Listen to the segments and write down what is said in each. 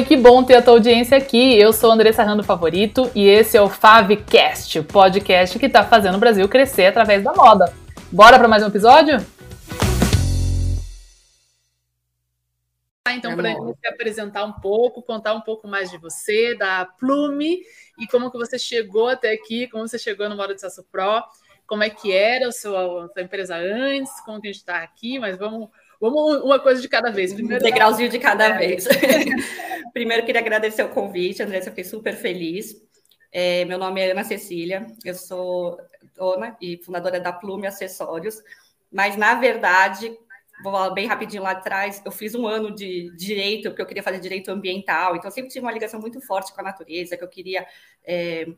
Oi, que bom ter a tua audiência aqui. Eu sou Andressa Rando Favorito e esse é o Favcast, o podcast que está fazendo o Brasil crescer através da moda. Bora para mais um episódio? Então, para a gente apresentar um pouco, contar um pouco mais de você, da Plume e como que você chegou até aqui, como você chegou no Moda de Sasso Pro, como é que era a sua, a sua empresa antes, como que a gente está aqui, mas vamos Vamos uma coisa de cada vez. Primeiro, um degrauzinho de cada vez. Primeiro, queria agradecer o convite, Andressa, fiquei super feliz. É, meu nome é Ana Cecília, eu sou dona e fundadora da Plume Acessórios, mas, na verdade, vou bem rapidinho lá atrás, eu fiz um ano de direito, porque eu queria fazer direito ambiental, então eu sempre tive uma ligação muito forte com a natureza, que eu queria é,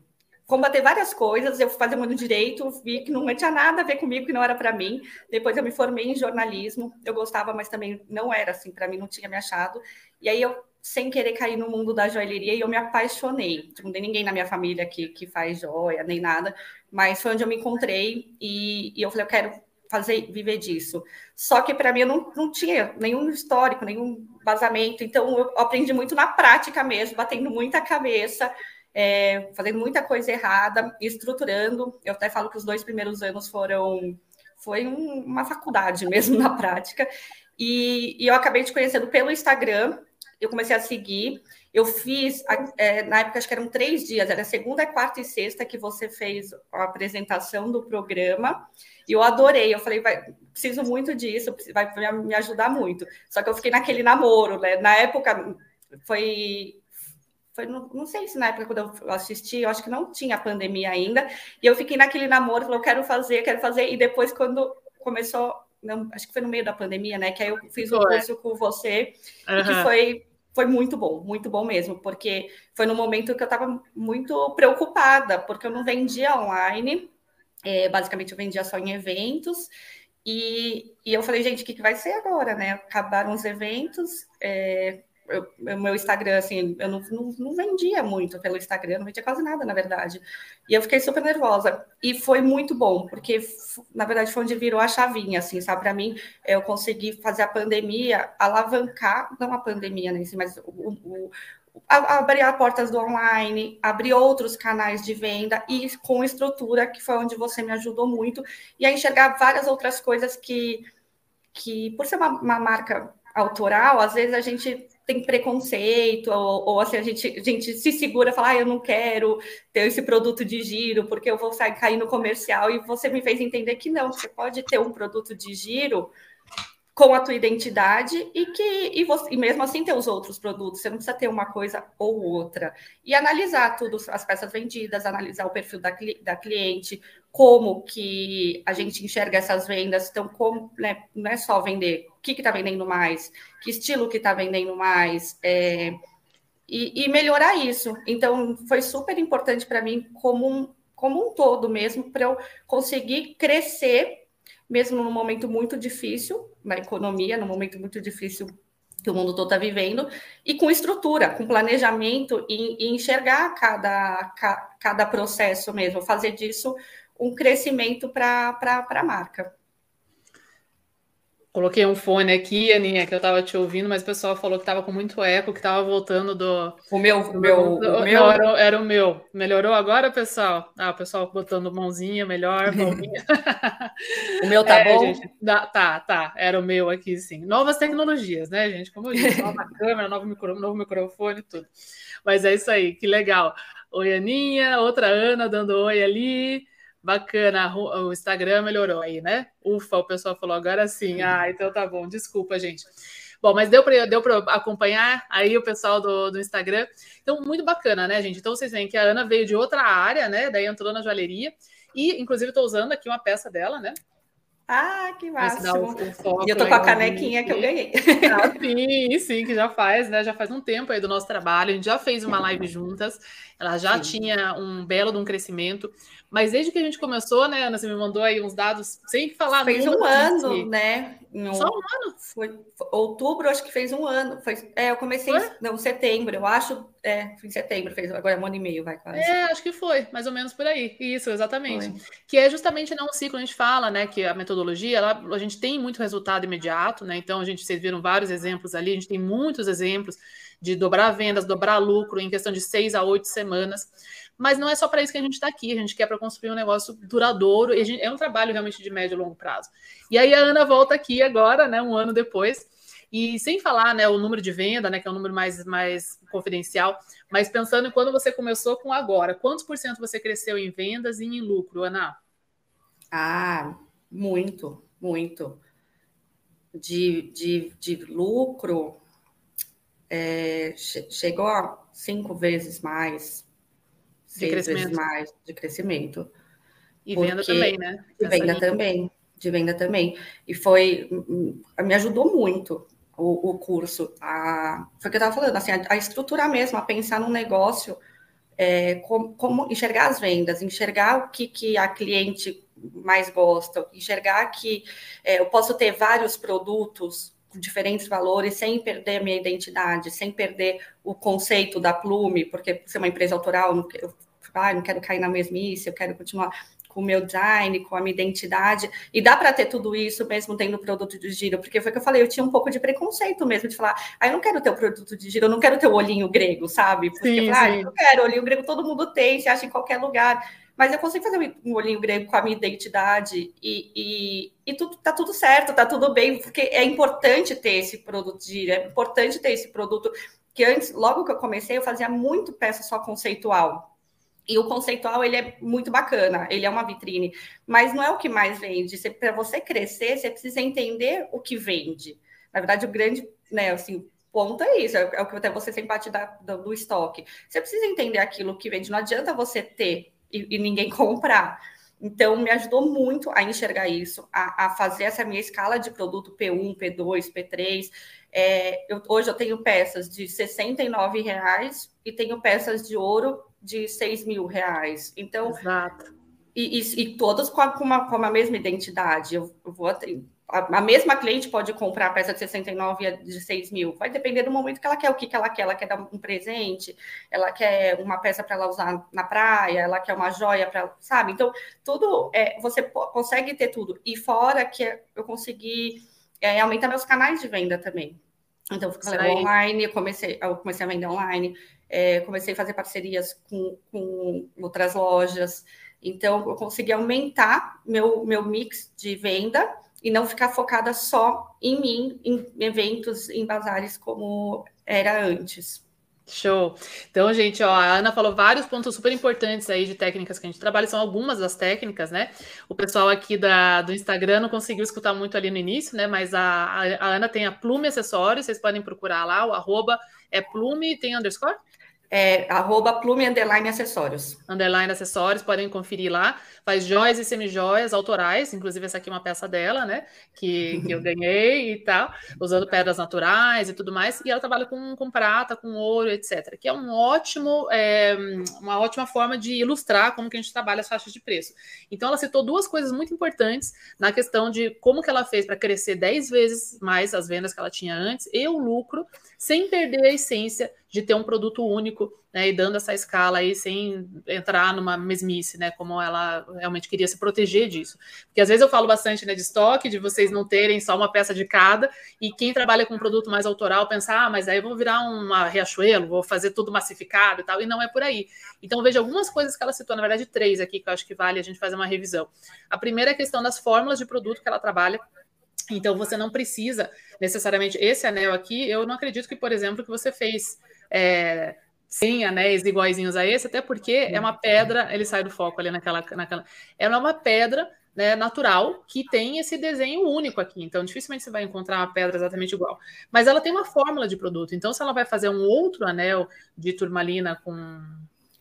combater várias coisas. Eu fazia muito direito, vi que não tinha nada a ver comigo, que não era para mim. Depois eu me formei em jornalismo. Eu gostava, mas também não era assim, para mim não tinha me achado. E aí eu sem querer cair no mundo da joalheria e eu me apaixonei. Tipo, não tem ninguém na minha família que, que faz joia, nem nada, mas foi onde eu me encontrei e, e eu falei, eu quero fazer, viver disso. Só que para mim eu não, não tinha nenhum histórico, nenhum vazamento, então eu aprendi muito na prática mesmo, batendo muita cabeça, é, fazendo muita coisa errada, estruturando. Eu até falo que os dois primeiros anos foram foi um, uma faculdade mesmo na prática. E, e, eu acabei te conhecendo pelo Instagram. Eu comecei a seguir. Eu fiz, é, na época, acho que eram três dias, era segunda, quarta e sexta que você fez a apresentação do programa. E eu adorei. Eu falei, vai, preciso muito disso, vai me ajudar muito. Só que eu fiquei naquele namoro, né? Na época, foi foi, não, não sei se na época quando eu assisti, eu acho que não tinha pandemia ainda, e eu fiquei naquele namoro, falei, eu quero fazer, quero fazer, e depois quando começou, não, acho que foi no meio da pandemia, né, que aí eu fiz um curso com você, uhum. e que foi, foi muito bom, muito bom mesmo, porque foi no momento que eu estava muito preocupada, porque eu não vendia online, é, basicamente eu vendia só em eventos, e, e eu falei, gente, o que, que vai ser agora, né? Acabaram os eventos, é, o meu Instagram, assim, eu não, não, não, vendia muito pelo Instagram, não vendia quase nada, na verdade. E eu fiquei super nervosa. E foi muito bom, porque, na verdade, foi onde virou a chavinha, assim, sabe? Para mim, eu consegui fazer a pandemia alavancar, não a pandemia, né, assim, mas o, o, abrir as portas do online, abrir outros canais de venda e com estrutura, que foi onde você me ajudou muito, e a enxergar várias outras coisas que, que por ser uma, uma marca autoral, às vezes a gente tem preconceito, ou, ou, assim, a gente, a gente se segura e fala, ah, eu não quero ter esse produto de giro, porque eu vou sair, cair no comercial, e você me fez entender que não, você pode ter um produto de giro com a tua identidade e que e, você, e mesmo assim ter os outros produtos, você não precisa ter uma coisa ou outra. E analisar tudo, as peças vendidas, analisar o perfil da, da cliente, como que a gente enxerga essas vendas, então como né, não é só vender, que está vendendo mais, que estilo que está vendendo mais, é, e, e, melhorar isso. Então foi super importante para mim como um, como um todo mesmo, para eu conseguir crescer, mesmo num momento muito difícil, na economia, num momento muito difícil que o mundo todo está vivendo, e com estrutura, com planejamento e, e enxergar cada, cada processo mesmo, fazer disso um crescimento para a marca. Coloquei um fone aqui, Aninha, que eu estava te ouvindo, mas o pessoal falou que estava com muito eco, que estava voltando do. O meu, o meu, do, o meu. era, era, o meu. Melhorou agora, pessoal? Ah, o pessoal botando mãozinha melhor, mãozinha. o meu tá é, bom? Gente, tá, tá. Era o meu aqui, sim. Novas tecnologias, né, gente? Como eu disse, nova câmera, novo, micro, novo microfone, tudo. Mas é isso aí, que legal. Oi, Aninha, outra Ana dando oi ali. Bacana, o Instagram melhorou aí, né? Ufa, o pessoal falou agora sim. Ah, então tá bom, desculpa, gente. Bom, mas deu para deu acompanhar aí o pessoal do, do Instagram. Então, muito bacana, né, gente? Então, vocês veem que a Ana veio de outra área, né? Daí entrou na joalheria. E, inclusive, estou usando aqui uma peça dela, né? Ah, que massa! E eu tô com a canequinha que eu ganhei. Ah, sim, sim, que já faz, né? Já faz um tempo aí do nosso trabalho. A gente já fez uma live juntas. Ela já sim. tinha um belo de um crescimento. Mas desde que a gente começou, né, Ana, você me mandou aí uns dados sem falar. Fez um ano, né? No, Só um ano? Foi outubro, acho que fez um ano. Foi, é, eu comecei, foi? não, setembro, eu acho. É, foi em setembro, fez agora é um ano e meio, vai quase. É, acho que foi, mais ou menos por aí. Isso, exatamente. Foi. Que é justamente não né, um ciclo, a gente fala, né, que a metodologia, ela, a gente tem muito resultado imediato, né? Então, a gente, vocês viram vários exemplos ali, a gente tem muitos exemplos de dobrar vendas, dobrar lucro em questão de seis a oito semanas. Mas não é só para isso que a gente está aqui, a gente quer para construir um negócio duradouro, e gente, é um trabalho realmente de médio e longo prazo. E aí a Ana volta aqui agora, né, um ano depois, e sem falar né, o número de venda, né, que é um número mais, mais confidencial, mas pensando em quando você começou com agora, quantos por cento você cresceu em vendas e em lucro, Ana? Ah, muito, muito. De, de, de lucro, é, chegou a cinco vezes mais, de seis vezes mais de crescimento. E venda também, né? De venda também, de venda também. E foi, me ajudou muito o, o curso. A, foi o que eu estava falando, assim, a, a, estruturar mesmo, a pensar no negócio, é, como, como, enxergar as vendas, enxergar o que, que a cliente mais gosta, enxergar que é, eu posso ter vários produtos com diferentes valores sem perder a minha identidade, sem perder o conceito da Plume, porque ser uma empresa autoral, eu, eu, ah, não quero cair na mesmice, eu quero continuar com o meu design, com a minha identidade. E dá para ter tudo isso mesmo tendo produto de giro, porque foi o que eu falei, eu tinha um pouco de preconceito mesmo de falar, ah, eu não quero ter o produto de giro, eu não quero ter o olhinho grego, sabe? Porque sim, ah, eu quero, olhinho grego todo mundo tem, se acha em qualquer lugar. Mas eu consigo fazer um olhinho grego com a minha identidade e, e, e tudo, tá tudo certo, tá tudo bem, porque é importante ter esse produto de giro, é importante ter esse produto que antes, logo que eu comecei, eu fazia muito peça só conceitual. E o conceitual ele é muito bacana, ele é uma vitrine, mas não é o que mais vende. Para você crescer, você precisa entender o que vende. Na verdade, o grande, né, assim, ponto é isso, é, o que até você tem parte da, do, do, estoque. Você precisa entender aquilo que vende. Não adianta você ter e, e ninguém comprar. Então, me ajudou muito a enxergar isso, a, a, fazer essa minha escala de produto P1, P2, P3. É, eu, hoje eu tenho peças de R$ reais e tenho peças de ouro de 6 mil reais. Então, Exato. E, e, e todas com uma, com a mesma identidade. Eu, eu vou a, a, mesma cliente pode comprar a peça de 69 e de 6 mil. Vai depender do momento que ela quer, o que, que ela quer. Ela quer dar um presente, ela quer uma peça para ela usar na praia, ela quer uma joia para, sabe? Então, tudo é, você consegue ter tudo. E fora que eu consegui é, aumentar meus canais de venda também. Então, eu online, eu comecei, eu comecei a vender online, é, comecei a fazer parcerias com, com outras lojas. Então, eu consegui aumentar meu, meu mix de venda e não ficar focada só em mim, em eventos, em bazares como era antes. Show. Então, gente, ó, a Ana falou vários pontos super importantes aí de técnicas que a gente trabalha, são algumas das técnicas, né? O pessoal aqui da, do Instagram não conseguiu escutar muito ali no início, né? Mas a, a, a Ana tem a Plume Acessórios, vocês podem procurar lá, o arroba é Plume, tem underscore? É arroba plume underline acessórios. Underline acessórios, podem conferir lá. Faz joias e semijoias autorais, inclusive essa aqui é uma peça dela, né? Que, que eu ganhei e tal, usando pedras naturais e tudo mais. E ela trabalha com, com prata, com ouro, etc. Que é um ótimo, é, uma ótima forma de ilustrar como que a gente trabalha as faixas de preço. Então ela citou duas coisas muito importantes na questão de como que ela fez para crescer 10 vezes mais as vendas que ela tinha antes e o lucro, sem perder a essência de ter um produto único, né, e dando essa escala aí sem entrar numa mesmice, né, como ela realmente queria se proteger disso. Porque às vezes eu falo bastante, né, de estoque, de vocês não terem só uma peça de cada, e quem trabalha com um produto mais autoral pensar, ah, mas aí eu vou virar uma Riachuelo, vou fazer tudo massificado e tal, e não é por aí. Então veja algumas coisas que ela citou, na verdade três aqui, que eu acho que vale a gente fazer uma revisão. A primeira é a questão das fórmulas de produto que ela trabalha, então você não precisa necessariamente esse anel aqui. Eu não acredito que, por exemplo, que você fez é, 100 anéis iguaizinhos a esse, até porque é uma pedra, ele sai do foco ali naquela. naquela ela é uma pedra né, natural que tem esse desenho único aqui. Então, dificilmente você vai encontrar uma pedra exatamente igual. Mas ela tem uma fórmula de produto. Então, se ela vai fazer um outro anel de turmalina com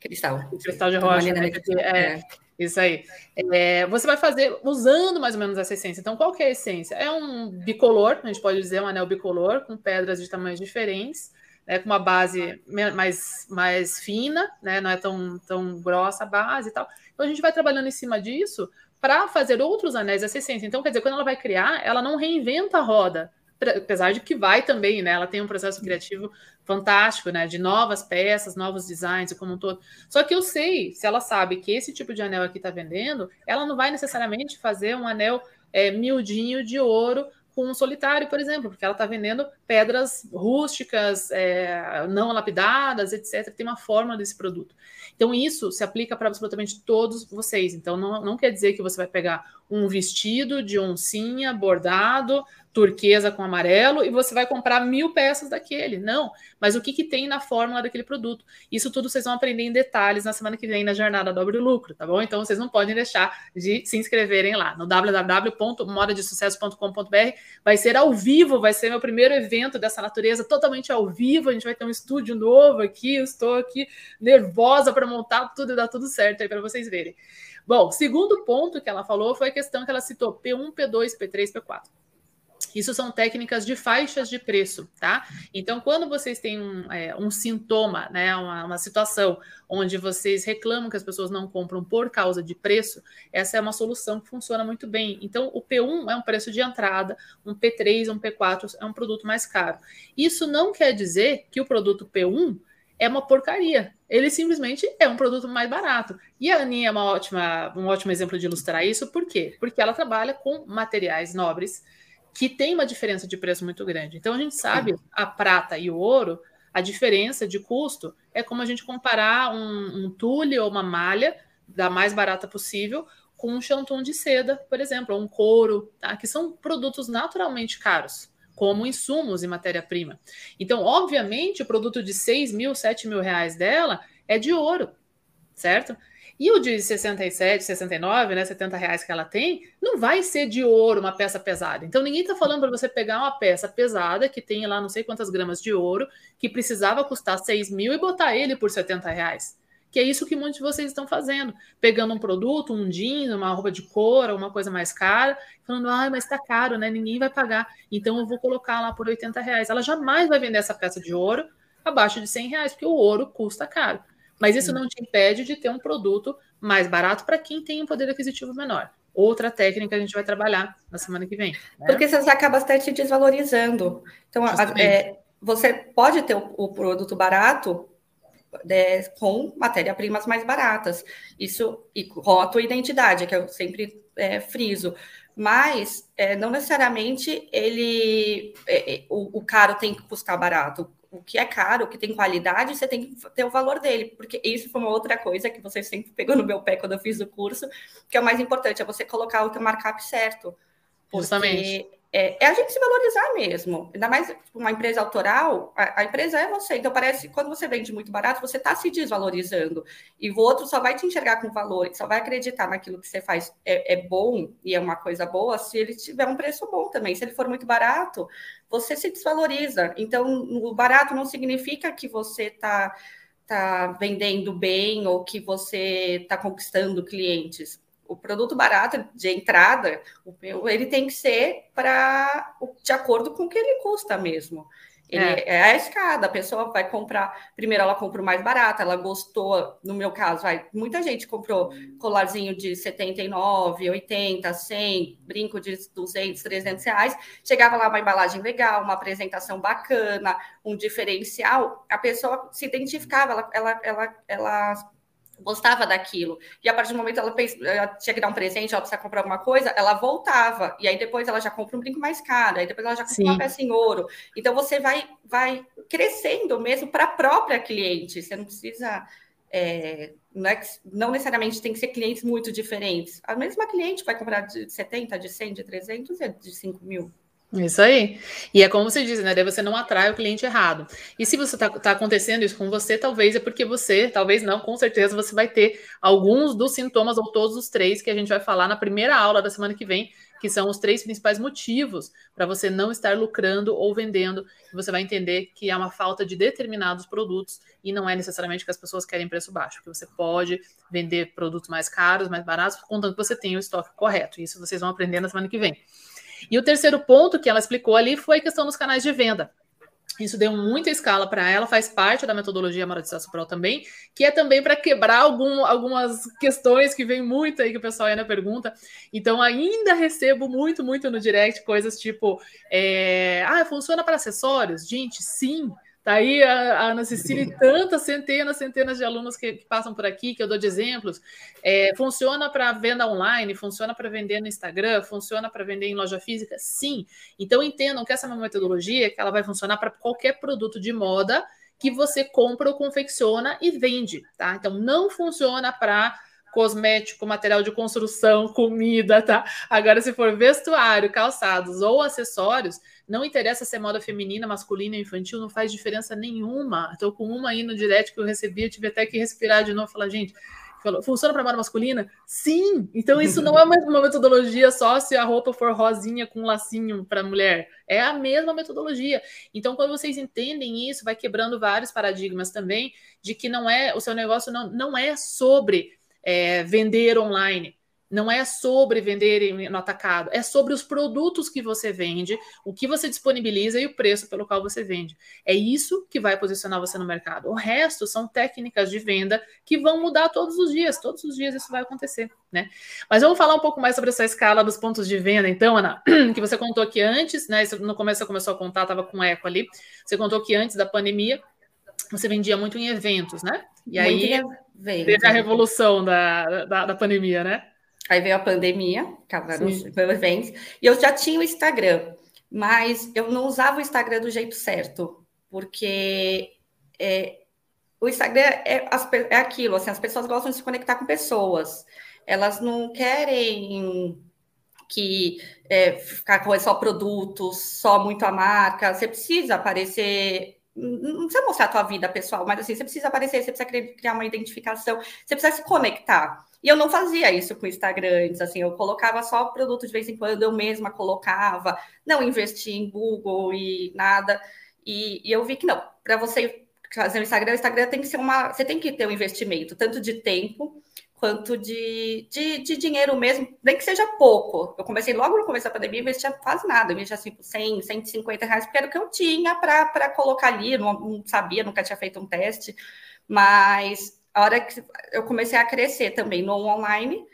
cristal, cristal de rocha, né, é, é, isso aí. É, você vai fazer usando mais ou menos essa essência. Então, qual que é a essência? É um bicolor, a gente pode dizer um anel bicolor com pedras de tamanhos diferentes né, com uma base mais, mais fina, né, não é tão, tão grossa a base e tal. Então a gente vai trabalhando em cima disso para fazer outros anéis essência. Então, quer dizer, quando ela vai criar, ela não reinventa a roda, apesar de que vai também, né? Ela tem um processo criativo fantástico, né? De novas peças, novos designs e como um todo. Só que eu sei, se ela sabe que esse tipo de anel aqui está vendendo, ela não vai necessariamente fazer um anel é, miudinho de ouro com um solitário, por exemplo, porque ela está vendendo pedras rústicas, é, não lapidadas, etc. Tem uma fórmula desse produto. Então, isso se aplica para absolutamente todos vocês. Então, não, não quer dizer que você vai pegar um vestido de oncinha bordado turquesa com amarelo e você vai comprar mil peças daquele. Não, mas o que, que tem na fórmula daquele produto? Isso tudo vocês vão aprender em detalhes na semana que vem na Jornada Dobre Lucro, tá bom? Então vocês não podem deixar de se inscreverem lá no www.modadesucesso.com.br. Vai ser ao vivo, vai ser meu primeiro evento dessa natureza, totalmente ao vivo. A gente vai ter um estúdio novo aqui. Eu estou aqui nervosa para montar tudo e dar tudo certo aí para vocês verem. Bom, segundo ponto que ela falou foi a questão que ela citou P1, P2, P3, P4. Isso são técnicas de faixas de preço, tá? Então, quando vocês têm um, é, um sintoma, né, uma, uma, situação onde vocês reclamam que as pessoas não compram por causa de preço, essa é uma solução que funciona muito bem. Então, o P1 é um preço de entrada, um P3, um P4 é um produto mais caro. Isso não quer dizer que o produto P1 é uma porcaria. Ele simplesmente é um produto mais barato. E a Aninha é uma ótima, um ótimo exemplo de ilustrar isso, por quê? Porque ela trabalha com materiais nobres que tem uma diferença de preço muito grande. Então a gente sabe a prata e o ouro, a diferença de custo é como a gente comparar um, um tule ou uma malha da mais barata possível com um chantum de seda, por exemplo, ou um couro, tá? que são produtos naturalmente caros, como insumos e matéria-prima. Então, obviamente, o produto de 6 mil, 7 mil reais dela é de ouro, certo? E o de 67, 69, né, 70 reais que ela tem, não vai ser de ouro uma peça pesada. Então ninguém está falando para você pegar uma peça pesada que tem lá não sei quantas gramas de ouro, que precisava custar 6 mil e botar ele por 70 reais. Que é isso que muitos de vocês estão fazendo. Pegando um produto, um jeans, uma roupa de couro, uma coisa mais cara, falando, ah, mas está caro, né? Ninguém vai pagar. Então eu vou colocar lá por 80 reais. Ela jamais vai vender essa peça de ouro abaixo de 100 reais, porque o ouro custa caro. Mas isso não te impede de ter um produto mais barato para quem tem um poder aquisitivo menor. Outra técnica a gente vai trabalhar na semana que vem. Né? Porque você acaba até te desvalorizando. Então, é, você pode ter o, o produto barato é, com matéria-primas mais baratas. Isso e com a tua identidade, que eu sempre é, friso. Mas é, não necessariamente ele é, é, o, o, caro tem que custar barato o que é caro, o que tem qualidade, você tem que ter o valor dele, porque isso foi uma outra coisa que você sempre pegou no meu pé quando eu fiz o curso, que é o mais importante, é você colocar o markup certo. Justamente é, é, a gente se valorizar mesmo. Ainda mais uma empresa autoral, a, a, empresa é você. Então, parece que quando você vende muito barato, você está se desvalorizando. E o outro só vai te enxergar com valor, só vai acreditar naquilo que você faz é, é, bom e é uma coisa boa se ele tiver um preço bom também. Se ele for muito barato, você se desvaloriza. Então, o barato não significa que você está tá vendendo bem ou que você está conquistando clientes o produto barato de entrada, ele tem que ser para de acordo com o que ele custa mesmo. Ele é. é. a escada, a pessoa vai comprar. Primeiro, ela compra o mais barato, ela gostou, no meu caso, vai, muita gente comprou colarzinho de 79, 80, 100, brinco de 200, 300 reais. Chegava lá uma embalagem legal, uma apresentação bacana, um diferencial, a pessoa se identificava, ela, ela, ela, ela gostava daquilo. E a partir do momento ela, pensa, ela tinha que dar um presente, ela precisava comprar alguma coisa, ela voltava. E aí depois ela já compra um brinco mais caro, aí depois ela já compra Sim. uma peça em ouro. Então você vai, vai crescendo mesmo para a própria cliente. Você não precisa. É, não, é, não necessariamente tem que ser clientes muito diferentes. A mesma cliente vai comprar de 70, de 100, de 300 e de 5 mil. Isso aí. E é como você diz, né? Daí você não atrai o cliente errado. E se você está tá acontecendo isso com você, talvez é porque você, talvez não, com certeza você vai ter alguns dos sintomas ou todos os três que a gente vai falar na primeira aula da semana que vem, que são os três principais motivos para você não estar lucrando ou vendendo. Você vai entender que há uma falta de determinados produtos e não é necessariamente que as pessoas querem preço baixo, porque você pode vender produtos mais caros, mais baratos, contanto que você tenha o estoque correto. Isso vocês vão aprender na semana que vem. E o terceiro ponto que ela explicou ali foi a questão dos canais de venda. Isso deu muita escala para ela, faz parte da metodologia Sucesso Pro também, que é também para quebrar algum, algumas questões que vem muito aí que o pessoal ainda pergunta. Então, ainda recebo muito, muito no direct coisas tipo: é, ah, funciona para acessórios? Gente, sim, Tá aí a, Ana Cecília e tantas centenas, centenas de alunos que, que, passam por aqui, que eu dou de exemplos. É, funciona para venda online, funciona para vender no Instagram, funciona para vender em loja física? Sim. Então entendam que essa é uma metodologia que ela vai funcionar para qualquer produto de moda que você compra ou confecciona e vende, tá? Então não funciona para cosmético, material de construção, comida, tá? Agora, se for vestuário, calçados ou acessórios, não interessa se é moda feminina, masculina, infantil, não faz diferença nenhuma. Estou com uma aí no direct que eu recebi, eu tive até que respirar de novo e falar, gente, falou, funciona para moda masculina? Sim! Então, isso não é uma metodologia só se a roupa for rosinha com um lacinho para mulher. É a mesma metodologia. Então, quando vocês entendem isso, vai quebrando vários paradigmas também de que não é, o seu negócio não, não é sobre é, vender online. Não é sobre vender no atacado, é sobre os produtos que você vende, o que você disponibiliza e o preço pelo qual você vende. É isso que vai posicionar você no mercado. O resto são técnicas de venda que vão mudar todos os dias. Todos os dias isso vai acontecer, né? Mas vamos falar um pouco mais sobre essa escala dos pontos de venda, então, Ana, que você contou aqui antes, né? No começo você começou a contar, estava com eco ali. Você contou que antes da pandemia você vendia muito em eventos, né? E aí teve a revolução da, da, da, pandemia, né? Aí veio a pandemia, acabaram os eventos, e eu já tinha o Instagram, mas eu não usava o Instagram do jeito certo, porque é, o Instagram é, é aquilo, assim, as pessoas gostam de se conectar com pessoas, elas não querem que é, ficar com só produtos, só muito a marca, você precisa aparecer não precisa mostrar a tua vida pessoal, mas assim, você precisa aparecer, você precisa criar uma identificação, você precisa se conectar. E eu não fazia isso com Instagram antes, assim, eu colocava só produto de vez em quando, eu mesma colocava, não investia em Google e nada. E, e eu vi que não, para você fazer o Instagram, o Instagram tem que ser uma. Você tem que ter um investimento, tanto de tempo quanto de, de, de, dinheiro mesmo, nem que seja pouco. Eu comecei logo no começo da pandemia, investia quase nada, eu investia assim 100, 150 reais, porque era o que eu tinha para colocar ali, não, não, sabia, nunca tinha feito um teste, mas a hora que eu comecei a crescer também no online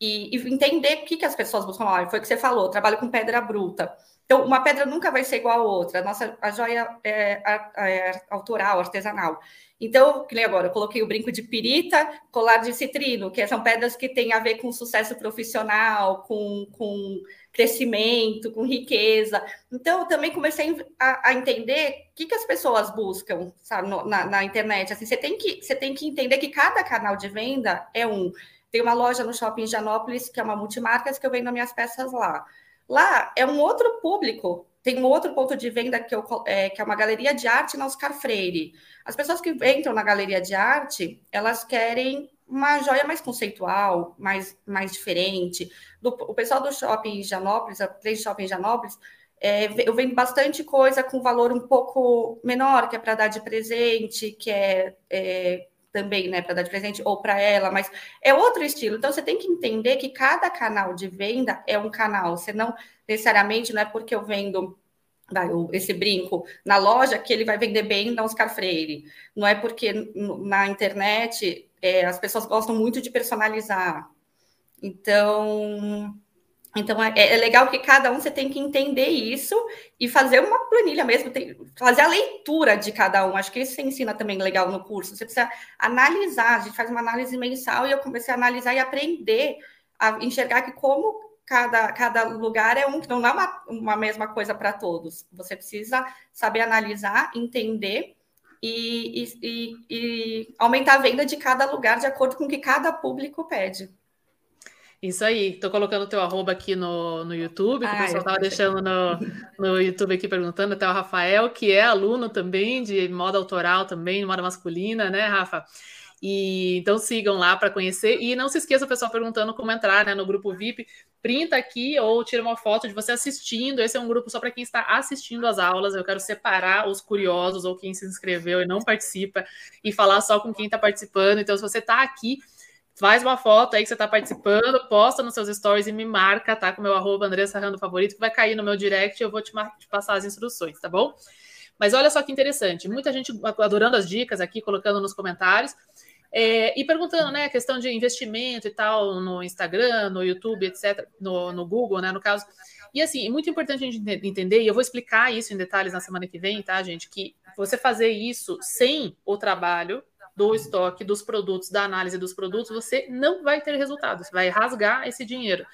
e, e entender o que, que as pessoas buscam online, foi o que você falou, trabalho com pedra bruta. Então, uma pedra nunca vai ser igual a outra. A nossa a joia é, é, é autoral, artesanal. Então, que nem agora, eu coloquei o brinco de pirita, colar de citrino, que são pedras que têm a ver com sucesso profissional, com, com crescimento, com riqueza. Então, eu também comecei a, a entender o que, que as pessoas buscam sabe, no, na, na, internet. Assim, você, tem que, você tem que entender que cada canal de venda é um. Tem uma loja no shopping Janópolis, que é uma multimarcas, que eu vendo minhas peças lá. Lá é um outro público. Tem um outro ponto de venda que, eu, é, que é uma galeria de arte na Oscar Freire. As pessoas que entram na galeria de arte, elas querem uma joia mais conceitual, mais, mais diferente. Do, o pessoal do shopping Janópolis, a Play Shopping Janópolis, é, eu vendo bastante coisa com valor um pouco menor, que é para dar de presente, que é, é também, né, para dar de presente ou para ela, mas é outro estilo. Então você tem que entender que cada canal de venda é um canal. Você não necessariamente não é porque eu vendo esse brinco na loja que ele vai vender bem na Oscar Freire. Não é porque na internet é, as pessoas gostam muito de personalizar. Então, então é, é, legal que cada um você tem que entender isso e fazer uma planilha mesmo, tem, fazer a leitura de cada um. Acho que isso você ensina também legal no curso. Você precisa analisar, a gente faz uma análise mensal e eu comecei a analisar e aprender a enxergar que como cada, cada lugar é um, não é uma, uma mesma coisa para todos. Você precisa saber analisar, entender e, e, e, e aumentar a venda de cada lugar de acordo com o que cada público pede. Isso aí, tô colocando o teu arroba aqui no, no YouTube, que ah, o pessoal estava deixando no, no YouTube aqui perguntando, até o Rafael, que é aluno também de moda autoral também, moda masculina, né, Rafa? E então sigam lá para conhecer. E não se esqueça, o pessoal perguntando como entrar né, no grupo VIP. Printa aqui ou tira uma foto de você assistindo. Esse é um grupo só para quem está assistindo as aulas. Eu quero separar os curiosos ou quem se inscreveu e não participa e falar só com quem está participando. Então, se você está aqui faz uma foto aí que você está participando, posta nos seus stories e me marca, tá? Com meu arroba Andressa Rando Favorito, que vai cair no meu direct e eu vou te, te, passar as instruções, tá bom? Mas olha só que interessante, muita gente adorando as dicas aqui, colocando nos comentários. É, e perguntando, né, a questão de investimento e tal no Instagram, no YouTube, etc., no, no Google, né, no caso. E assim, é muito importante a gente entender, e eu vou explicar isso em detalhes na semana que vem, tá, gente? Que você fazer isso sem o trabalho do estoque dos produtos, da análise dos produtos, você não vai ter resultado, você vai rasgar esse dinheiro.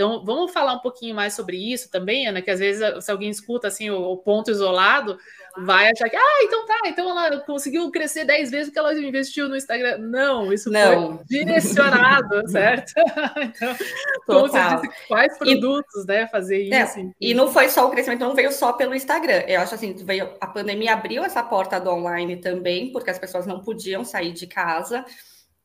Então, vamos falar um pouquinho mais sobre isso também, Ana, que às vezes se alguém escuta assim o, o ponto isolado, vai achar que, ah, então tá, então ela conseguiu crescer 10 vezes porque ela investiu no Instagram. Não, isso não. foi direcionado, certo? então, como você disse, quais produtos, e, né, fazer é, isso. É, e não foi só o crescimento, não veio só pelo Instagram. Eu acho assim, veio, a pandemia abriu essa porta do online também, porque as pessoas não podiam sair de casa.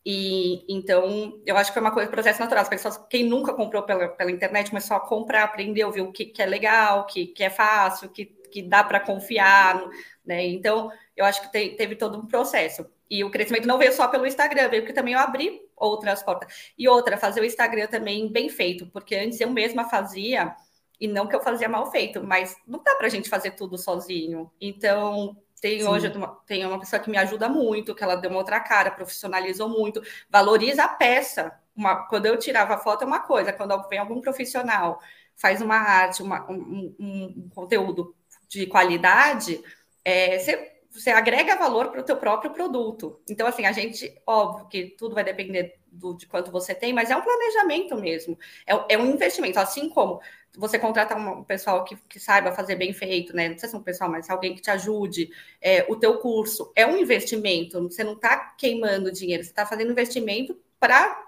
E então, eu acho que foi uma coisa, processo natural. As pessoas, quem nunca comprou pela, pela internet, começou a comprar, aprendeu, viu o que, que é legal, que, que é fácil, que, que dá para confiar, né? Então, eu acho que te, teve todo um processo. E o crescimento não veio só pelo Instagram, veio porque também eu abri outras portas. E outra, fazer o Instagram também bem feito, porque antes eu mesma fazia, e não que eu fazia mal feito, mas não dá para a gente fazer tudo sozinho. Então, tem Sim. hoje uma, tem uma pessoa que me ajuda muito, que ela deu uma outra cara, profissionalizou muito, valoriza a peça. Uma, quando eu tirava a foto é uma coisa, quando vem algum profissional, faz uma arte, uma, um, um, conteúdo de qualidade, é, você, você agrega valor para o teu próprio produto. Então, assim, a gente, óbvio que tudo vai depender do, de quanto você tem, mas é um planejamento mesmo, é, é um investimento, assim como você contrata um pessoal que, que, saiba fazer bem feito, né? Não precisa ser um pessoal, mas alguém que te ajude. É, o teu curso é um investimento, você não está queimando dinheiro, você está fazendo investimento para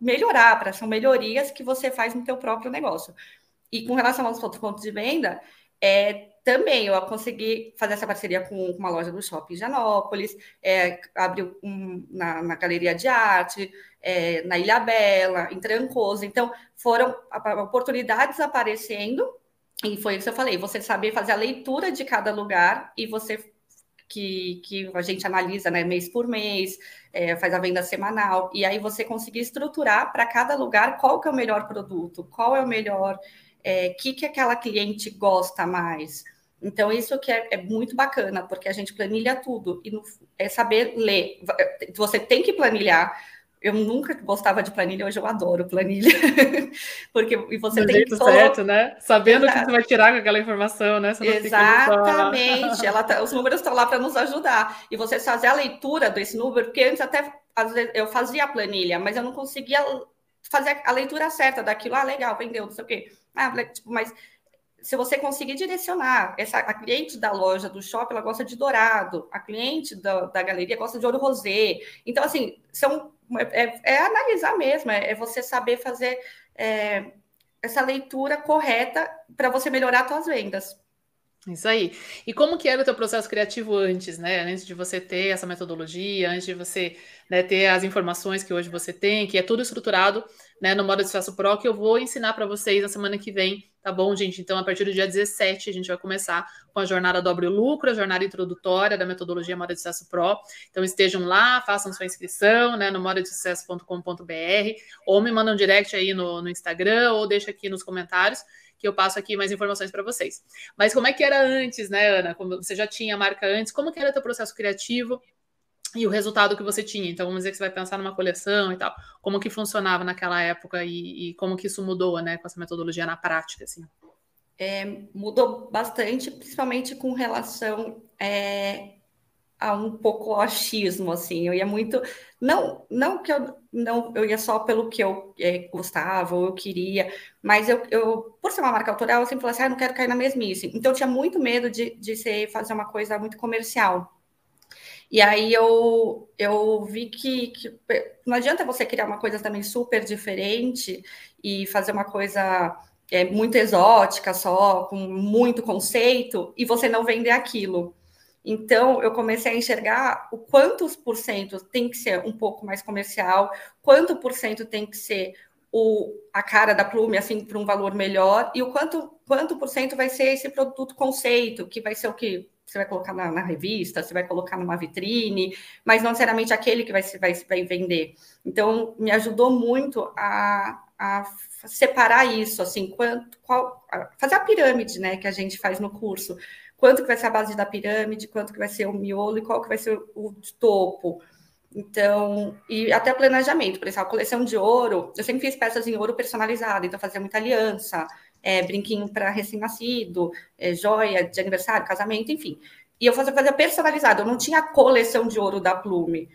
melhorar, para são melhorias que você faz no teu próprio negócio. E com relação aos outros pontos de venda, é, também eu consegui fazer essa parceria com uma loja do shopping Janópolis, é, abriu um, na, na, Galeria de Arte, é, na Ilha Bela, em Trancoso. Então, foram oportunidades aparecendo, e foi isso que eu falei: você saber fazer a leitura de cada lugar e você. Que, que a gente analisa né, mês por mês, é, faz a venda semanal, e aí você conseguir estruturar para cada lugar qual que é o melhor produto, qual é o melhor, o é, que, que aquela cliente gosta mais. Então, isso que é, é, muito bacana, porque a gente planilha tudo. E no, é saber ler. Você tem que planilhar. Eu nunca gostava de planilha, hoje eu adoro planilha. porque e você Do tem jeito que certo, né? Sabendo o que você vai tirar com aquela informação, né? Exatamente. Ela tá, os números estão lá para nos ajudar. E você fazer a leitura desse número, porque antes até às vezes, eu fazia a planilha, mas eu não conseguia fazer a leitura certa daquilo. Ah, legal, vendeu, não sei o quê. Ah, tipo, mas se você conseguir direcionar, essa, a cliente da loja, do shopping, ela gosta de dourado, a cliente da, da galeria gosta de ouro rosé. Então, assim, são, é, é analisar mesmo, é, é, você saber fazer é, essa leitura correta para você melhorar as suas vendas. Isso aí. E como que era o teu processo criativo antes, né? Antes de você ter essa metodologia, antes de você né, ter as informações que hoje você tem, que é tudo estruturado né, no modo de sucesso pro, que eu vou ensinar para vocês na semana que vem, tá bom, gente? Então, a partir do dia 17, a gente vai começar com a jornada Dobre Lucro, a jornada introdutória da metodologia Moda de Sucesso Pro. Então, estejam lá, façam sua inscrição, né, no modadesucesso.com.br, ou me mandam direct aí no, no Instagram, ou deixa aqui nos comentários, que eu passo aqui mais informações para vocês. Mas como é que era antes, né, Ana? Como você já tinha a marca antes, como que era o teu processo criativo? E o resultado que você tinha. Então, vamos dizer que você vai pensar numa coleção e tal. Como que funcionava naquela época e, e como que isso mudou, né, com essa metodologia na prática, assim? É, mudou bastante, principalmente com relação é, a um pouco achismo, assim. Eu ia muito, não, não que eu não, eu ia só pelo que eu é, gostava ou eu queria, mas eu, eu, por ser uma marca autoral, eu sempre falei assim, ah, não quero cair na mesmice. Então, eu tinha muito medo de, de ser, fazer uma coisa muito comercial. E aí eu, eu vi que, que não adianta você criar uma coisa também super diferente e fazer uma coisa é, muito exótica só, com muito conceito, e você não vender aquilo. Então, eu comecei a enxergar o quantos por cento tem que ser um pouco mais comercial, quanto por cento tem que ser o, a cara da plume, assim, para um valor melhor, e o quanto, quanto por cento vai ser esse produto conceito, que vai ser o que você vai colocar na, na, revista, você vai colocar numa vitrine, mas não necessariamente aquele que vai, vai, vai vender. Então, me ajudou muito a, a separar isso, assim, quanto, qual, fazer a pirâmide, né, que a gente faz no curso quanto que vai ser a base da pirâmide, quanto que vai ser o miolo e qual que vai ser o topo. Então, e até planejamento, por exemplo, a coleção de ouro, eu sempre fiz peças em ouro personalizado, então fazia muita aliança, é, brinquinho para recém-nascido, é, joia de aniversário, casamento, enfim. E eu fazia, fazia personalizado, eu não tinha coleção de ouro da Plume,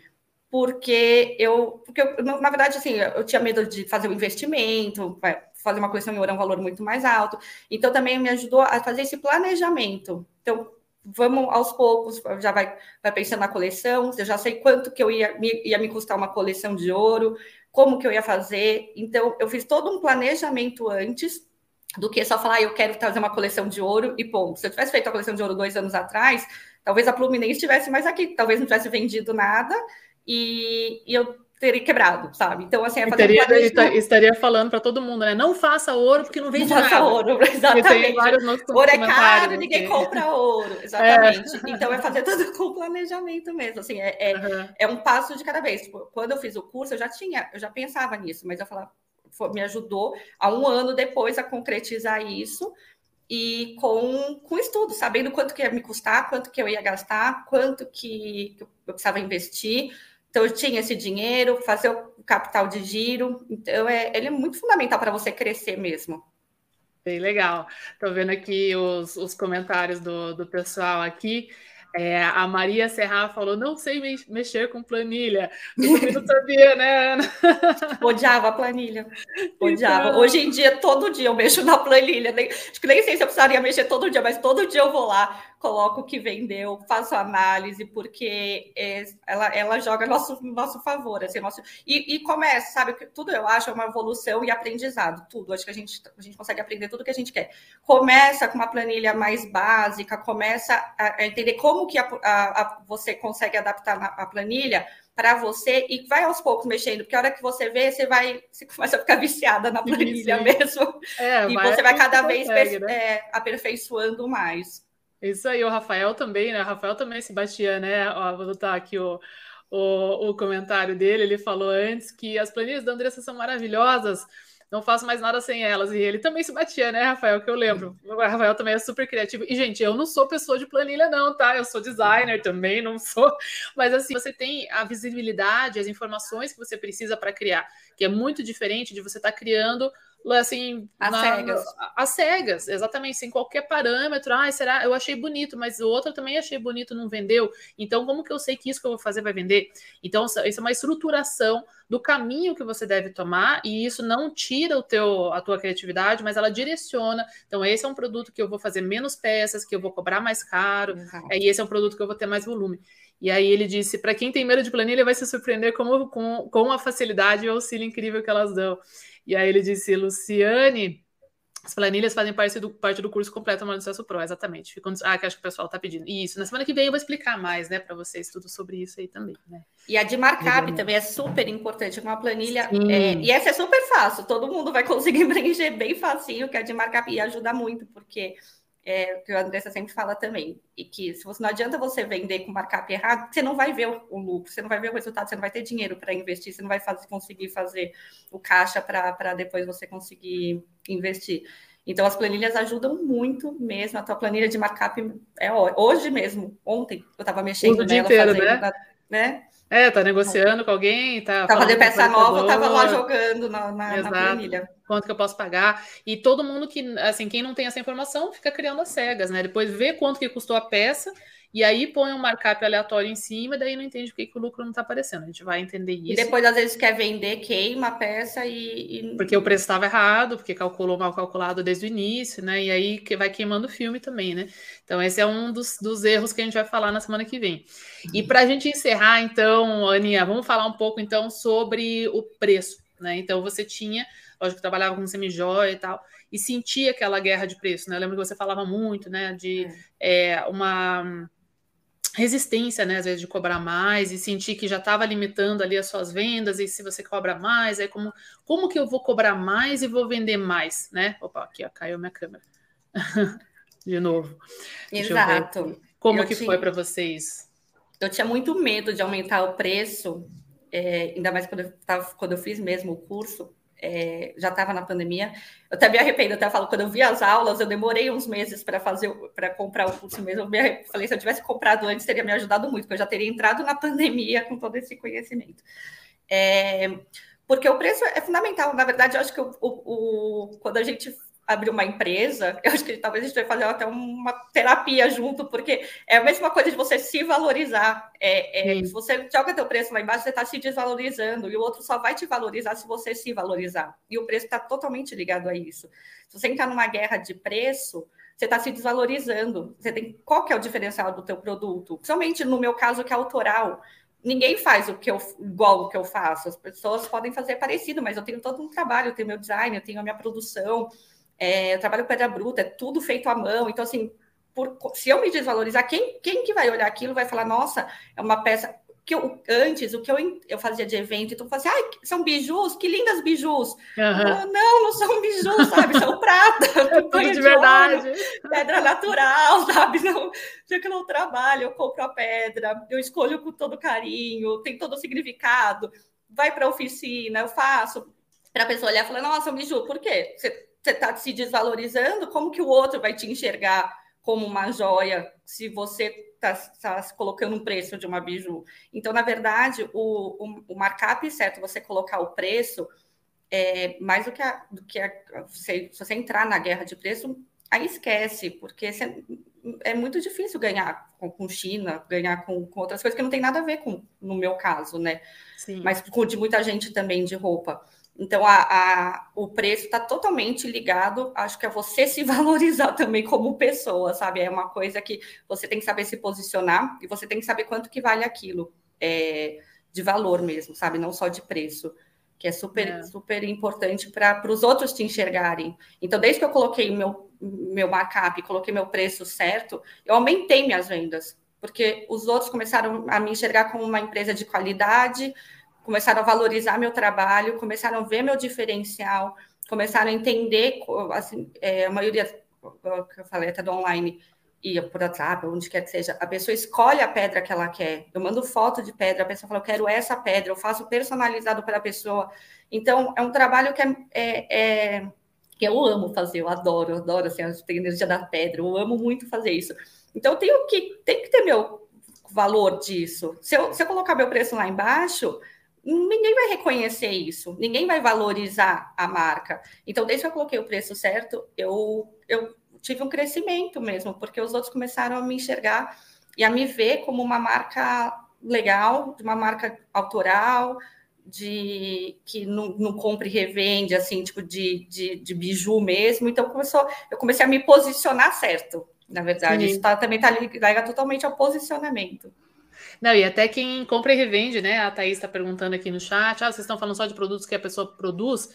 porque eu, porque eu, na verdade, assim, eu tinha medo de fazer o um investimento, fazer uma coleção em ouro é um valor muito mais alto. Então, também me ajudou a fazer esse planejamento. Então, vamos aos poucos, já vai, vai pensando na coleção, eu já sei quanto que eu ia me, ia me custar uma coleção de ouro, como que eu ia fazer. Então, eu fiz todo um planejamento antes do que só falar, ah, eu quero trazer uma coleção de ouro e ponto. Se eu tivesse feito a coleção de ouro dois anos atrás, talvez a Plume nem estivesse mais aqui, talvez não tivesse vendido nada e, e eu teria quebrado, sabe? Então, assim, é fazer teria, um estaria falando para todo mundo, né? Não faça ouro porque não vende não faça ouro, exatamente. Ouro é caro, ninguém compra ouro, exatamente. É. Então, é fazer tudo com planejamento mesmo, assim, é, é, uhum. é, um passo de cada vez. Tipo, quando eu fiz o curso, eu já tinha, eu já pensava nisso, mas eu falava, me ajudou a um ano depois a concretizar isso e com, com estudo, sabendo quanto que ia me custar, quanto que eu ia gastar, quanto que eu precisava investir, então, eu tinha esse dinheiro, fazer o capital de giro. Então, é, ele é muito fundamental para você crescer mesmo. Bem legal. Estou vendo aqui os, os comentários do, do pessoal aqui. É, a Maria Serra falou: não sei mexer com planilha. Eu também não sabia, né, Ana? Odiava a planilha. Odiava. Então... Hoje em dia, todo dia eu mexo na planilha. Nem, acho que nem sei se eu precisaria mexer todo dia, mas todo dia eu vou lá coloco o que vendeu, faço análise, porque é, ela, ela joga nosso, nosso favor. Assim, nosso, e, e começa, sabe? Tudo eu acho é uma evolução e aprendizado, tudo. Acho que a gente, a gente consegue aprender tudo que a gente quer. Começa com uma planilha mais básica, começa a, entender como que a, a, a, você consegue adaptar a planilha para você e vai aos poucos mexendo, porque a hora que você vê, você vai, você começa a ficar viciada na planilha sim, sim. mesmo. É, e você vai cada vez né? é, aperfeiçoando mais. Isso aí, o Rafael também, né? O Rafael também se batia, né? Ó, vou botar aqui o, o, o comentário dele. Ele falou antes que as planilhas da Andressa são maravilhosas, não faço mais nada sem elas. E ele também se batia, né, Rafael? Que eu lembro. O Rafael também é super criativo. E, gente, eu não sou pessoa de planilha, não, tá? Eu sou designer também, não sou. Mas, assim, você tem a visibilidade, as informações que você precisa para criar, que é muito diferente de você estar tá criando assim, às cegas. Às cegas, exatamente, sem qualquer parâmetro. Ah, será? Eu achei bonito, mas o outro também achei bonito, não vendeu. Então, como que eu sei que isso que eu vou fazer vai vender? Então, isso é uma estruturação do caminho que você deve tomar, e isso não tira o teu, a tua criatividade, mas ela direciona. Então, esse é um produto que eu vou fazer menos peças, que eu vou cobrar mais caro, uhum. e esse é um produto que eu vou ter mais volume. E aí ele disse: para quem tem medo de planilha, vai se surpreender com, com, com a facilidade e o auxílio incrível que elas dão. E aí ele disse, Luciane, as planilhas fazem parte do, parte do curso completo do Sucesso Pro, exatamente. Ficou, ah, que acho que o pessoal está pedindo. Isso, na semana que vem eu vou explicar mais, né, para vocês tudo sobre isso aí também, né? E a de markup também é super importante, uma planilha. É, e essa é super fácil, todo mundo vai conseguir preencher bem facinho, que é a de markup, e ajuda muito, porque é, que a Andressa sempre fala também, e que se você não adianta você vender com markup errado, você não vai ver o, o lucro, você não vai ver o resultado, você não vai ter dinheiro para investir, você não vai fazer, conseguir fazer o caixa para depois você conseguir investir. Então, as planilhas ajudam muito mesmo. A tua planilha de markup é hoje mesmo, ontem eu estava mexendo nela, inteiro, fazendo, né? né? É, tá negociando com alguém, tá. Tá fazendo peça nova, tava lá jogando na, na, na, planilha. Quanto que eu posso pagar? E todo mundo que, assim, quem não tem essa informação fica criando as cegas, né? Depois vê quanto que custou a peça e aí põe um markup aleatório em cima, daí não entende por que, que o lucro não está aparecendo. A gente vai entender isso. E depois, às vezes, quer vender, queima a peça e. e... Porque o preço estava errado, porque calculou mal calculado desde o início, né? E aí que vai queimando o filme também, né? Então, esse é um dos, dos erros que a gente vai falar na semana que vem. E para a gente encerrar, então, Aninha, vamos falar um pouco então sobre o preço. Né? Então, você tinha, lógico que trabalhava com semijóia e tal, e sentia aquela guerra de preço, né? Eu lembro que você falava muito, né, de é. É, uma resistência, né, às vezes de cobrar mais e sentir que já estava limitando ali as suas vendas e se você cobra mais, aí como como que eu vou cobrar mais e vou vender mais, né? Opa, aqui ó, caiu minha câmera. de novo. Exato. Como eu que tinha, foi para vocês? Eu tinha muito medo de aumentar o preço, é, ainda mais quando eu, tava, quando eu fiz mesmo o curso, é, já estava na pandemia. Eu até me arrependo, até falo, quando eu vi as aulas, eu demorei uns meses para fazer, para comprar o curso mesmo. Eu me falei, se eu tivesse comprado antes, teria me ajudado muito, porque eu já teria entrado na pandemia com todo esse conhecimento. É, porque o preço é fundamental. Na verdade, eu acho que o, o, o, quando a gente abrir uma empresa, eu acho que talvez a gente vai fazer até uma terapia junto, porque é a mesma coisa de você se valorizar. É, é se você joga teu preço lá embaixo, você está se desvalorizando, e o outro só vai te valorizar se você se valorizar. E o preço está totalmente ligado a isso. Se você entrar numa guerra de preço, você está se desvalorizando. Você tem qual que é o diferencial do teu produto? Principalmente no meu caso, que é autoral ninguém faz o que eu igual o que eu faço. As pessoas podem fazer parecido, mas eu tenho todo um trabalho, eu tenho meu design, eu tenho a minha produção, é, eu trabalho pedra bruta, é tudo feito à mão. Então, assim, por, se eu me desvalorizar, quem, quem que vai olhar aquilo vai falar, nossa, é uma peça que eu, antes, o que eu, eu fazia de evento, então eu falava assim, ai, são bijus, que lindas bijus. Uhum. não, não são bijus, sabe? São prata. É tudo de, de verdade. Pedra natural, sabe? Não, já que eu não trabalho, eu compro a pedra, eu escolho com todo carinho, tem todo o significado. Vai para a oficina, eu faço. Para a pessoa olhar e falar, nossa, biju, por quê? Você está se desvalorizando, como que o outro vai te enxergar como uma joia se você está tá colocando um preço de uma biju. Então, na verdade, o, o, o markup, certo, você colocar o preço, é, mais do que, a, do que a, se, se você entrar na guerra de preço, aí esquece, porque você, é muito difícil ganhar com, com China, ganhar com, com, outras coisas que não tem nada a ver com, no meu caso, né? Sim. Mas com de muita gente também de roupa. Então, a, a, o preço está totalmente ligado, acho que é você se valorizar também como pessoa, sabe? É uma coisa que você tem que saber se posicionar e você tem que saber quanto que vale aquilo, é, de valor mesmo, sabe? Não só de preço, que é super, é. super importante para os outros te enxergarem. Então, desde que eu coloquei meu, meu markup, coloquei meu preço certo, eu aumentei minhas vendas, porque os outros começaram a me enxergar como uma empresa de qualidade, começaram a valorizar meu trabalho, começaram a ver meu diferencial, começaram a entender, assim, é, a maioria, que eu falei até do online, e por WhatsApp, onde quer que seja, a pessoa escolhe a pedra que ela quer. Eu mando foto de pedra, a pessoa fala, eu quero essa pedra, eu faço personalizado para a pessoa. Então, é um trabalho que é, é, é, eu amo fazer, eu adoro, eu adoro assim, a energia da pedra, eu amo muito fazer isso. Então, tenho que, tenho que ter meu valor disso. Se eu, se eu colocar meu preço lá embaixo, ninguém vai reconhecer isso, ninguém vai valorizar a marca. Então, desde que eu coloquei o preço certo, eu, eu tive um crescimento mesmo, porque os outros começaram a me enxergar e a me ver como uma marca legal, de uma marca autoral, de que não, não compra e revende, assim, tipo de, de, de biju mesmo. Então, começou, eu comecei a me posicionar certo, na verdade. Sim. Isso tá, também está ligado totalmente ao posicionamento. Não, e até quem compra e revende, né? A Thaís está perguntando aqui no chat: ah, vocês estão falando só de produtos que a pessoa produz?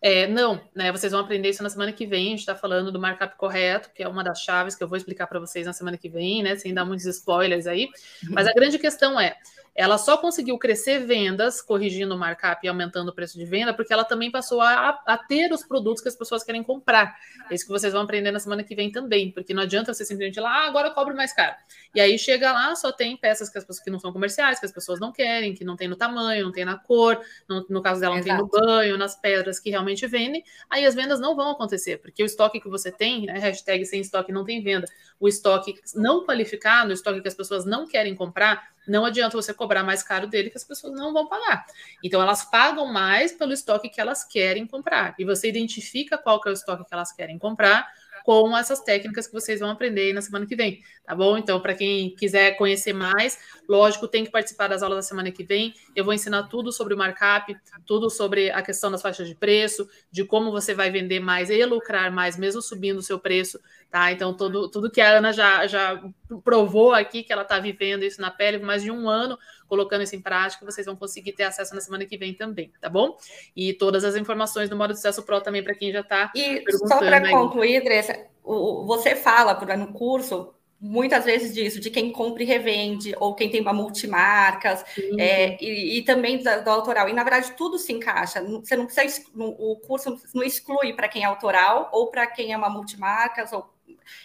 É, não, né? Vocês vão aprender isso na semana que vem. A gente está falando do markup correto, que é uma das chaves que eu vou explicar para vocês na semana que vem, né? Sem dar muitos spoilers aí. Mas a grande questão é: ela só conseguiu crescer vendas, corrigindo o markup e aumentando o preço de venda, porque ela também passou a, a, ter os produtos que as pessoas querem comprar. É isso que vocês vão aprender na semana que vem também, porque não adianta você simplesmente ir lá, ah, agora eu cobro mais caro. E aí chega lá, só tem peças que as pessoas que não são comerciais, que as pessoas não querem, que não tem no tamanho, não tem na cor, no, no caso dela, não Exato. tem no banho, nas pedras que realmente vendem. Aí as vendas não vão acontecer, porque o estoque que você tem, né, hashtag sem estoque não tem venda, o estoque não qualificado, o estoque que as pessoas não querem comprar, não adianta você cobrar mais caro dele que as pessoas não vão pagar. Então elas pagam mais pelo estoque que elas querem comprar. E você identifica qual que é o estoque que elas querem comprar com essas técnicas que vocês vão aprender na semana que vem, tá bom? Então, para quem quiser conhecer mais, lógico, tem que participar das aulas da semana que vem. Eu vou ensinar tudo sobre o markup, tudo sobre a questão das faixas de preço, de como você vai vender mais e lucrar mais, mesmo subindo o seu preço Tá? Então, tudo, tudo que a Ana já, já provou aqui, que ela está vivendo isso na pele, mais de um ano colocando isso em prática, vocês vão conseguir ter acesso na semana que vem também, tá bom? E todas as informações do modo de sucesso pro também para quem já está. E só para concluir, Dressa, você fala no curso muitas vezes disso, de quem compra e revende, ou quem tem uma multimarcas, é, e, e, também do, do, autoral. E, na verdade, tudo se encaixa. Você não precisa, o curso não exclui para quem é autoral, ou para quem é uma multimarcas, ou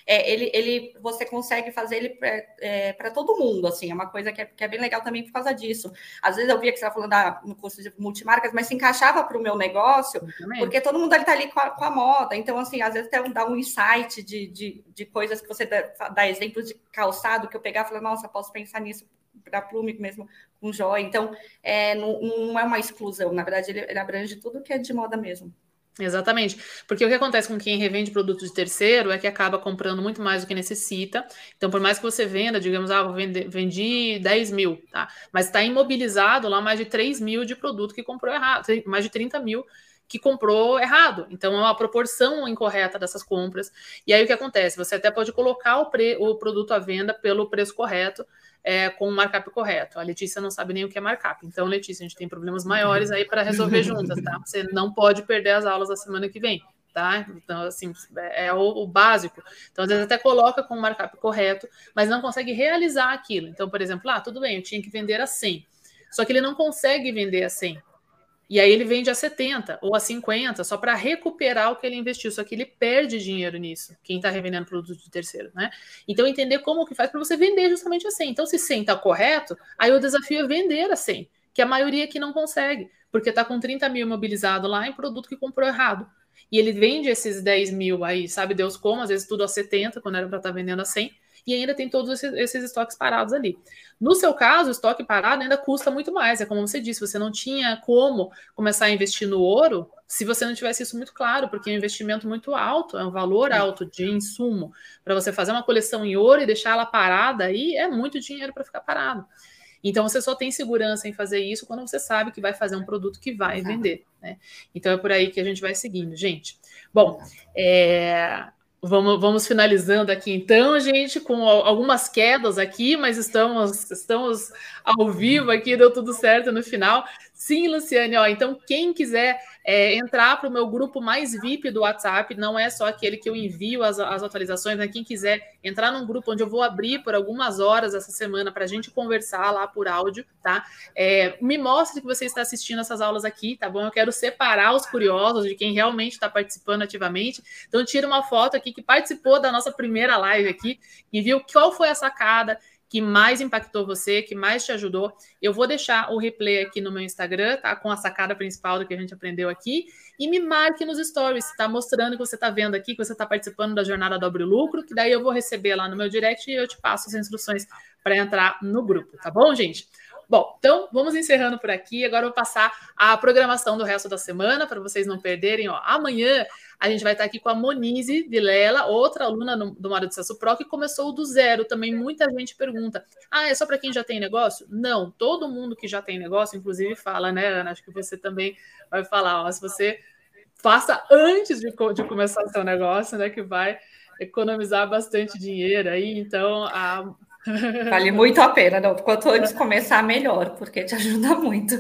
é, ele, ele, você consegue fazer ele para é, todo mundo, assim, é uma coisa que é, que é, bem legal também por causa disso. Às vezes eu via que você estava falando da, no curso de multimarcas, mas se encaixava para o meu negócio, porque todo mundo está ali com a, com a, moda, então, assim, às vezes até dá um insight de, de, de coisas que você dá, dá exemplos de calçado, que eu pegar e falar, nossa, posso pensar nisso para plume mesmo com joia. Então, é, não, não, é uma exclusão, na verdade, ele, ele abrange tudo que é de moda mesmo. Exatamente. Porque o que acontece com quem revende produto de terceiro é que acaba comprando muito mais do que necessita. Então, por mais que você venda, digamos, ah, vende, vendi 10 mil, tá? Mas está imobilizado lá mais de 3 mil de produto que comprou errado, mais de 30 mil que comprou errado. Então, é uma proporção incorreta dessas compras. E aí o que acontece? Você até pode colocar o, pre, o produto à venda pelo preço correto, é, com o markup correto. A Letícia não sabe nem o que é markup. Então, Letícia, a gente tem problemas maiores aí para resolver juntas, tá? Você não pode perder as aulas da semana que vem. Tá? Então, assim, é, é o, o, básico. Então, às vezes até coloca com o markup correto, mas não consegue realizar aquilo. Então, por exemplo, ah, tudo bem, eu tinha que vender a 100. Só que ele não consegue vender a 100. E aí ele vende a 70 ou a 50 só para recuperar o que ele investiu. Só que ele perde dinheiro nisso, quem está revendendo produto de terceiro, né? Então entender como que faz para você vender justamente a 100. Então se 100 está correto, aí o desafio é vender a 100, que a maioria aqui não consegue, porque está com 30 mil imobilizado lá em produto que comprou errado. E ele vende esses 10 mil aí, sabe Deus como, às vezes tudo a 70, quando era para estar tá vendendo a 100, e ainda tem todos esses, esses estoques parados ali. No seu caso, o estoque parado ainda custa muito mais. É como você disse, você não tinha como começar a investir no ouro se você não tivesse isso muito claro, porque é um investimento muito alto, é um valor alto de insumo. Para você fazer uma coleção em ouro e deixar ela parada aí, é muito dinheiro para ficar parado. Então você só tem segurança em fazer isso quando você sabe que vai fazer um produto que vai vender. Né? Então é por aí que a gente vai seguindo, gente. Bom, é, Vamos, vamos finalizando aqui então, gente, com algumas quedas aqui, mas estamos, estamos ao vivo aqui, deu tudo certo no final. Sim, Luciane, ó, então quem quiser é, entrar para o meu grupo mais VIP do WhatsApp, não é só aquele que eu envio as, as atualizações, né? Quem quiser entrar num grupo onde eu vou abrir por algumas horas essa semana para a gente conversar lá por áudio, tá? É, me mostre que você está assistindo essas aulas aqui, tá bom? Eu quero separar os curiosos de quem realmente está participando ativamente. Então, tira uma foto aqui que participou da nossa primeira live aqui e viu qual foi a sacada que mais impactou você, que mais te ajudou. Eu vou deixar o replay aqui no meu Instagram, tá? Com a sacada principal do que a gente aprendeu aqui. E me marque nos stories, tá? Mostrando que você está vendo aqui, que você está participando da jornada Dobre Lucro, que daí eu vou receber lá no meu direct e eu te passo as instruções para entrar no grupo, tá bom, gente? Bom, então vamos encerrando por aqui. Agora eu vou passar a programação do resto da semana para vocês não perderem. Ó, amanhã a gente vai estar aqui com a Monize Vilela, outra aluna no, do Mário de Cesso Pro, que começou do zero. Também muita gente pergunta: ah, é só para quem já tem negócio? Não, todo mundo que já tem negócio, inclusive, fala, né, Ana? Acho que você também vai falar, ó, se você faça antes de, de começar o seu negócio, né? Que vai economizar bastante dinheiro aí. Então, a Vale muito a pena, não. Quanto antes começar, melhor, porque te ajuda muito.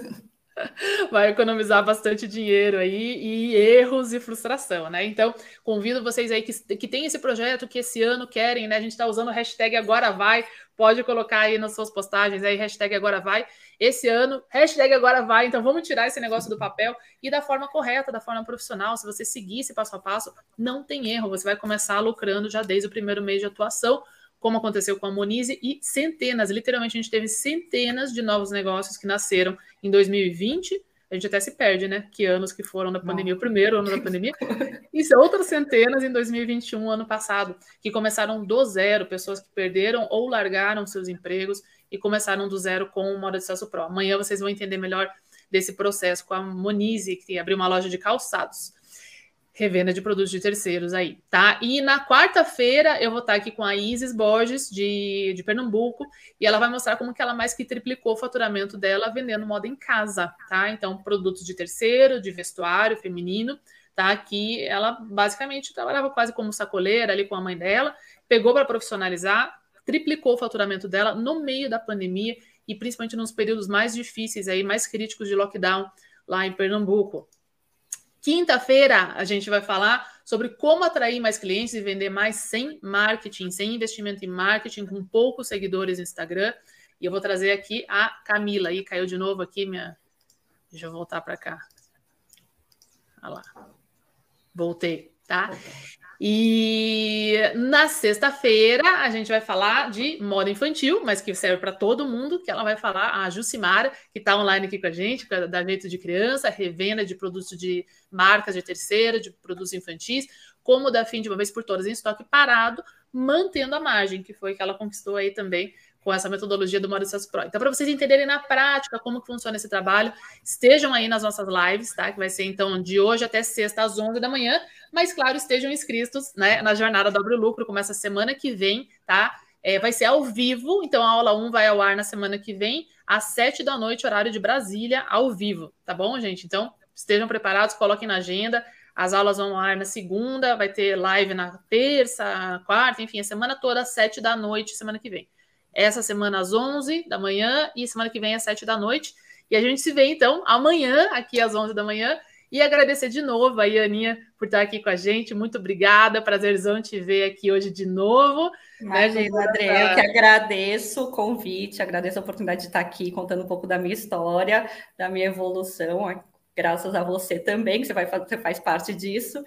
Vai economizar bastante dinheiro aí e erros e frustração, né? Então, convido vocês aí que, que tem esse projeto, que esse ano querem, né? A gente está usando o hashtag Agora Vai, pode colocar aí nas suas postagens aí, hashtag Agora Vai. Esse ano, hashtag Agora Vai. Então, vamos tirar esse negócio do papel e da forma correta, da forma profissional. Se você seguir esse passo a passo, não tem erro. Você vai começar lucrando já desde o primeiro mês de atuação como aconteceu com a Monize, e centenas, literalmente a gente teve centenas de novos negócios que nasceram em 2020. A gente até se perde, né? Que anos que foram da pandemia, o primeiro ano da pandemia. E outras centenas em 2021, ano passado, que começaram do zero, pessoas que perderam ou largaram seus empregos e começaram do zero com o Moda de Celso Pro. Amanhã vocês vão entender melhor desse processo com a Monize, que abriu uma loja de calçados revenda de produtos de terceiros aí, tá? E na quarta-feira eu vou estar aqui com a Isis Borges, de, de Pernambuco, e ela vai mostrar como que ela mais que triplicou o faturamento dela vendendo moda em casa, tá? Então, produtos de terceiro, de vestuário feminino, tá? Que ela basicamente trabalhava quase como sacoleira ali com a mãe dela, pegou para profissionalizar, triplicou o faturamento dela no meio da pandemia e principalmente nos períodos mais difíceis aí, mais críticos de lockdown lá em Pernambuco. Quinta-feira a gente vai falar sobre como atrair mais clientes e vender mais sem marketing, sem investimento em marketing, com poucos seguidores no Instagram. E eu vou trazer aqui a Camila. Aí caiu de novo aqui minha. Deixa eu voltar para cá. Olha lá. Voltei, tá? E na sexta-feira a gente vai falar de moda infantil, mas que serve para todo mundo, que ela vai falar a Jucimara, que está online aqui com a gente, da jeito de criança, revenda de produtos de marcas de terceira, de produtos infantis, como dar fim de uma vez por todas em estoque parado, mantendo a margem, que foi que ela conquistou aí também com essa metodologia do Maurício Pro. Então, para vocês entenderem na prática como que funciona esse trabalho, estejam aí nas nossas lives, tá? Que vai ser então de hoje até sexta às 11 da manhã, mas claro, estejam inscritos, né, na jornada Dobre Lucro, começa semana que vem, tá? É, vai ser ao vivo, então a aula 1 vai ao ar na semana que vem, às 7 da noite, horário de Brasília, ao vivo, tá bom, gente? Então, estejam preparados, coloquem na agenda. As aulas vão ao ar na segunda, vai ter live na terça, quarta, enfim, a semana toda às 7 da noite, semana que vem essa semana às 11 da manhã e semana que vem às 7 da noite. E a gente se vê então amanhã, aqui às 11 da manhã. E agradecer de novo a Aninha por estar aqui com a gente. Muito obrigada, prazerzão te ver aqui hoje de novo. Né, Imagina, né, eu que agradeço o convite, agradeço a oportunidade de estar aqui contando um pouco da minha história, da minha evolução, graças a você também, que você, vai, você faz parte disso.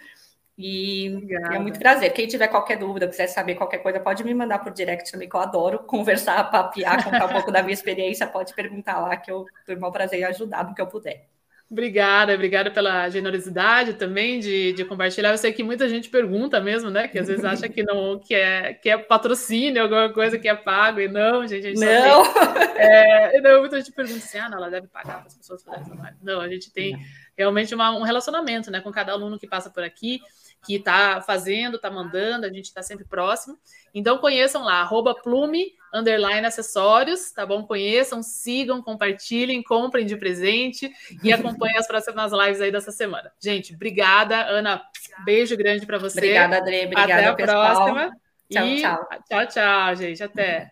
E Obrigada. é muito prazer. Quem tiver qualquer dúvida, quiser saber qualquer coisa, pode me mandar por direct também, que eu adoro conversar, papiar, contar um pouco da minha experiência. Pode perguntar lá, que eu tenho o prazer em ajudar no que eu puder. Obrigada, obrigada pela generosidade também de, de, compartilhar. Eu sei que muita gente pergunta mesmo, né? Que às vezes acha que não que é, que é patrocínio, alguma coisa que é pago, e não, gente. A gente não! Tem, é, não, muita gente pergunta assim: ah, não, ela deve pagar para as pessoas fazerem trabalho. Não, a gente tem realmente uma, um relacionamento né, com cada aluno que passa por aqui que está fazendo, está mandando, a gente está sempre próximo. Então conheçam lá, arroba plume, underline acessórios, tá bom? Conheçam, sigam, compartilhem, comprem de presente e acompanhem as próximas lives aí dessa semana. Gente, obrigada, Ana. Beijo grande para você. Obrigada, Adri. Obrigada, Até a pessoal. próxima. Tchau, e... tchau. Tchau, tchau, gente. Até.